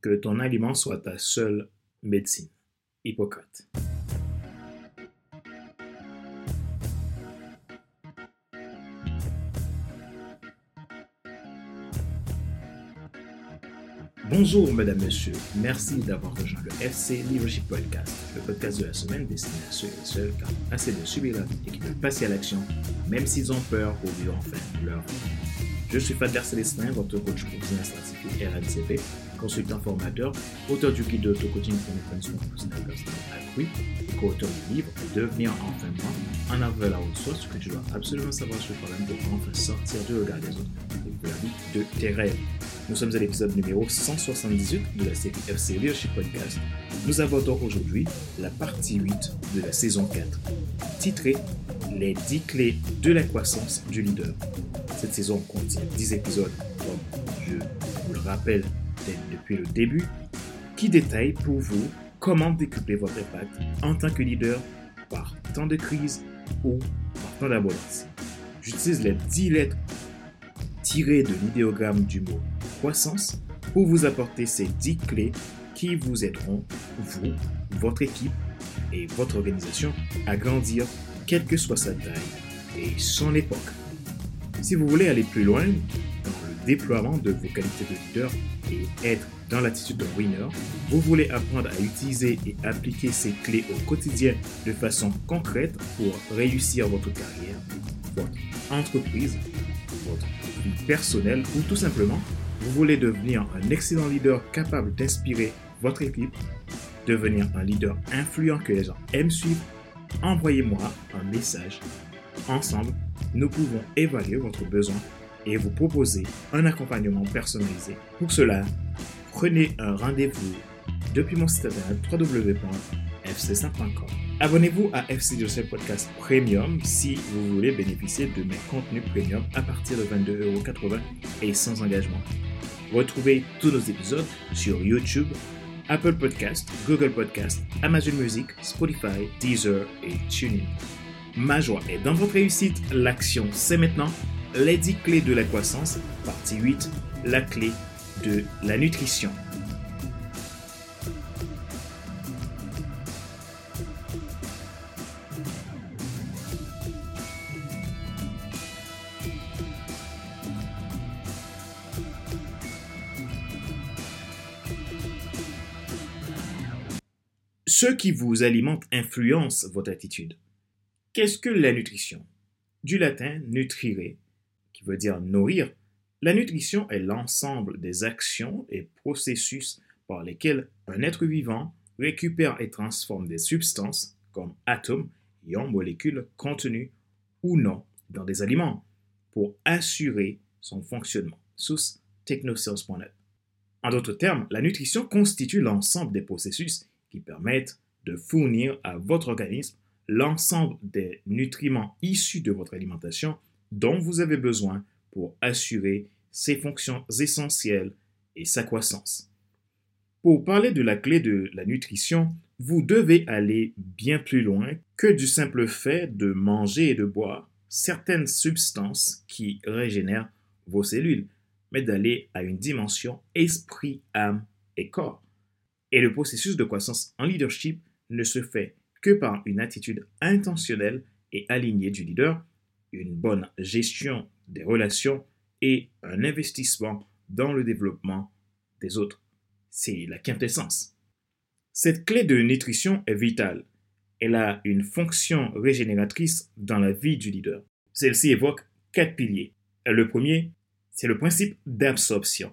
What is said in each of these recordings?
que ton aliment soit ta seule médecine. Hippocrate. Bonjour, mesdames, messieurs. Merci d'avoir rejoint le FC Leadership Podcast, le podcast de la semaine destiné à ceux et celles qui ont assez de subir la vie et qui veulent passer à l'action, même s'ils ont peur pour vivre enfin leur vie. Je suis Fadler Célestin, votre coach pour business certifié RNCP, consultant formateur, auteur du guide d'auto-coaching pour l'épanouissement professionnel personnel accru et co-auteur du livre Devenir enfin moi, en avant la ressource que tu dois absolument savoir sur toi-même pour enfin sortir du regard des autres et la vie de tes rêves. Nous sommes à l'épisode numéro 178 de la série FC Leadership Podcast. Nous abordons aujourd'hui la partie 8 de la saison 4, titrée Les 10 clés de la croissance du leader. Cette saison contient 10 épisodes, comme je vous le rappelle depuis le début, qui détaillent pour vous comment décupler votre impact en tant que leader par temps de crise ou par temps d'abondance. J'utilise les 10 lettres tirées de l'idéogramme du mot croissance pour vous apporter ces 10 clés qui vous aideront, vous, votre équipe et votre organisation à grandir, quelle que soit sa taille et son époque. Si vous voulez aller plus loin déploiement de vos qualités de leader et être dans l'attitude d'un winner, vous voulez apprendre à utiliser et appliquer ces clés au quotidien de façon concrète pour réussir votre carrière, votre entreprise, votre vie personnelle ou tout simplement vous voulez devenir un excellent leader capable d'inspirer votre équipe, devenir un leader influent que les gens aiment suivre, envoyez-moi un message. Ensemble, nous pouvons évaluer votre besoin et vous proposer un accompagnement personnalisé. Pour cela, prenez un rendez-vous depuis mon site internet www.fc5.com. Abonnez-vous à FC Podcast Premium si vous voulez bénéficier de mes contenus premium à partir de 22,80€ et sans engagement. Retrouvez tous nos épisodes sur YouTube, Apple Podcast, Google Podcast, Amazon Music, Spotify, Deezer et TuneIn. Ma joie est dans votre réussite. L'action, c'est maintenant. Les 10 clés de la croissance, partie 8, la clé de la nutrition. Ce qui vous alimente influence votre attitude. Qu'est-ce que la nutrition? Du latin nutrire, qui veut dire nourrir. La nutrition est l'ensemble des actions et processus par lesquels un être vivant récupère et transforme des substances comme atomes, ions, molécules contenues ou non dans des aliments pour assurer son fonctionnement. Sous technoscience.net. En d'autres termes, la nutrition constitue l'ensemble des processus qui permettent de fournir à votre organisme l'ensemble des nutriments issus de votre alimentation dont vous avez besoin pour assurer ses fonctions essentielles et sa croissance. Pour parler de la clé de la nutrition, vous devez aller bien plus loin que du simple fait de manger et de boire certaines substances qui régénèrent vos cellules, mais d'aller à une dimension esprit, âme et corps. Et le processus de croissance en leadership ne se fait que par une attitude intentionnelle et alignée du leader, une bonne gestion des relations et un investissement dans le développement des autres. C'est la quintessence. Cette clé de nutrition est vitale. Elle a une fonction régénératrice dans la vie du leader. Celle-ci évoque quatre piliers. Le premier, c'est le principe d'absorption.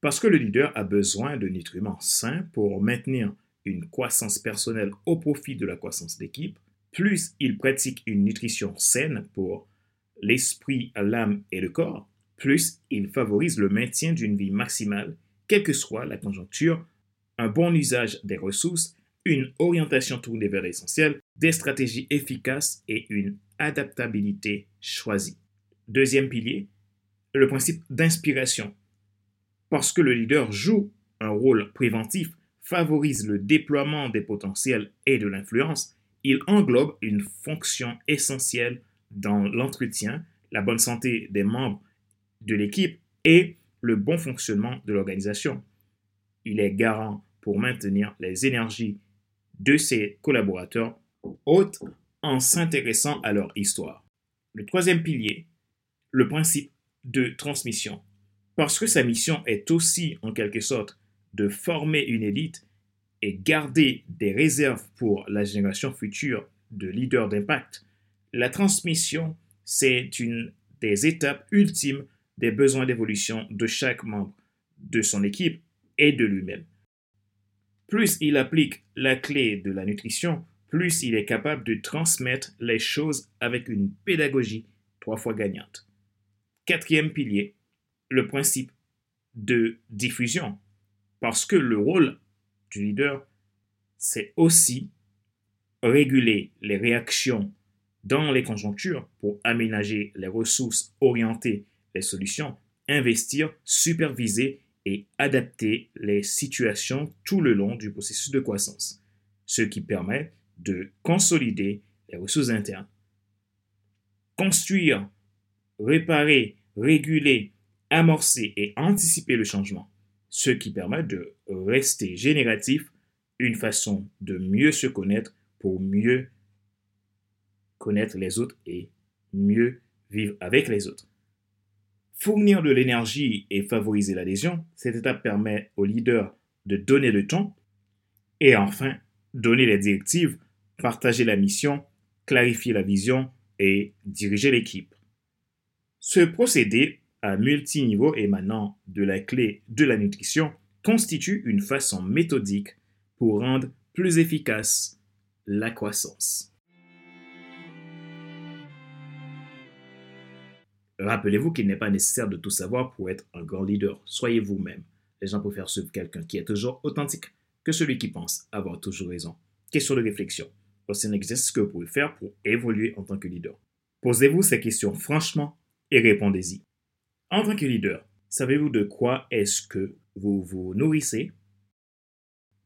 Parce que le leader a besoin de nutriments sains pour maintenir une croissance personnelle au profit de la croissance d'équipe, plus il pratique une nutrition saine pour l'esprit, l'âme et le corps, plus il favorise le maintien d'une vie maximale, quelle que soit la conjoncture, un bon usage des ressources, une orientation tournée vers l'essentiel, des stratégies efficaces et une adaptabilité choisie. Deuxième pilier, le principe d'inspiration parce que le leader joue un rôle préventif, favorise le déploiement des potentiels et de l'influence, il englobe une fonction essentielle dans l'entretien, la bonne santé des membres de l'équipe et le bon fonctionnement de l'organisation. il est garant pour maintenir les énergies de ses collaborateurs hautes en s'intéressant à leur histoire. Le troisième pilier, le principe de transmission. Parce que sa mission est aussi, en quelque sorte, de former une élite et garder des réserves pour la génération future de leaders d'impact, la transmission, c'est une des étapes ultimes des besoins d'évolution de chaque membre de son équipe et de lui-même. Plus il applique la clé de la nutrition, plus il est capable de transmettre les choses avec une pédagogie trois fois gagnante. Quatrième pilier, le principe de diffusion. Parce que le rôle du leader, c'est aussi réguler les réactions dans les conjonctures pour aménager les ressources, orienter les solutions, investir, superviser et adapter les situations tout le long du processus de croissance, ce qui permet de consolider les ressources internes. Construire, réparer, réguler, amorcer et anticiper le changement, ce qui permet de rester génératif, une façon de mieux se connaître pour mieux connaître les autres et mieux vivre avec les autres. Fournir de l'énergie et favoriser l'adhésion, cette étape permet au leader de donner le ton et enfin donner les directives, partager la mission, clarifier la vision et diriger l'équipe. Ce procédé à multiniveau émanant de la clé de la nutrition constitue une façon méthodique pour rendre plus efficace la croissance. Rappelez-vous qu'il n'est pas nécessaire de tout savoir pour être un grand leader. Soyez vous-même. Les gens préfèrent suivre quelqu'un qui est toujours authentique que celui qui pense avoir toujours raison. Question de réflexion. Voici un exercice que vous pouvez faire pour évoluer en tant que leader. Posez-vous ces questions franchement et répondez-y. En tant que leader, savez-vous de quoi est-ce que vous vous nourrissez?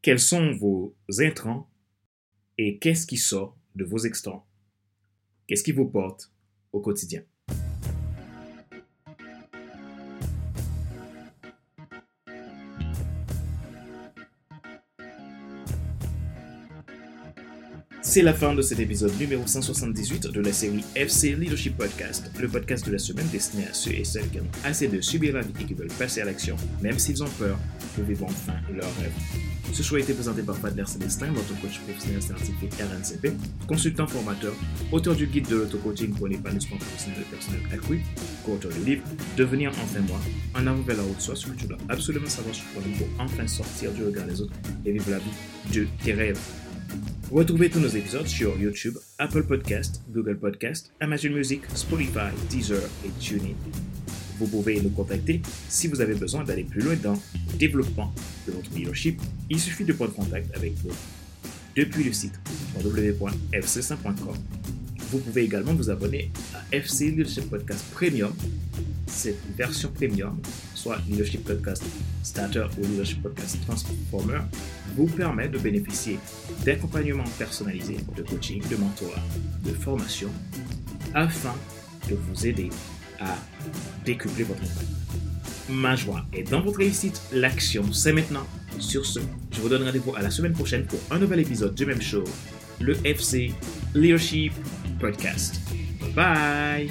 Quels sont vos intrants? Et qu'est-ce qui sort de vos extrants Qu'est-ce qui vous porte au quotidien? C'est la fin de cet épisode numéro 178 de la série FC Leadership Podcast, le podcast de la semaine destiné à ceux et celles qui ont assez de subir la vie et qui veulent passer à l'action, même s'ils ont peur, pour vivre enfin leur rêve. Ce choix a été présenté par Fadler Célestin, votre coach professionnel certifié RNCP, consultant formateur, auteur du guide de l'auto-coaching pour l'épanouissement professionnel et personnel accru, co-auteur du livre Devenir enfin moi, en avant vers la haute soi, ce que tu dois absolument savoir sur toi-même pour enfin sortir du regard des autres et vivre la vie de tes rêves. Retrouvez tous nos épisodes sur YouTube, Apple Podcast, Google Podcast, Amazon Music, Spotify, Deezer et TuneIn. Vous pouvez nous contacter si vous avez besoin d'aller plus loin dans le développement de votre leadership. Il suffit de prendre contact avec nous depuis le site www.fc5.com. Vous pouvez également vous abonner à FC Leadership Podcast Premium cette version premium, soit Leadership Podcast Starter ou Leadership Podcast Transformer, vous permet de bénéficier d'accompagnements personnalisés, de coaching, de mentorat, de formation, afin de vous aider à décupler votre impact. Ma joie est dans votre réussite, l'action c'est maintenant. Sur ce, je vous donne rendez-vous à la semaine prochaine pour un nouvel épisode du même show, le FC Leadership Podcast. Bye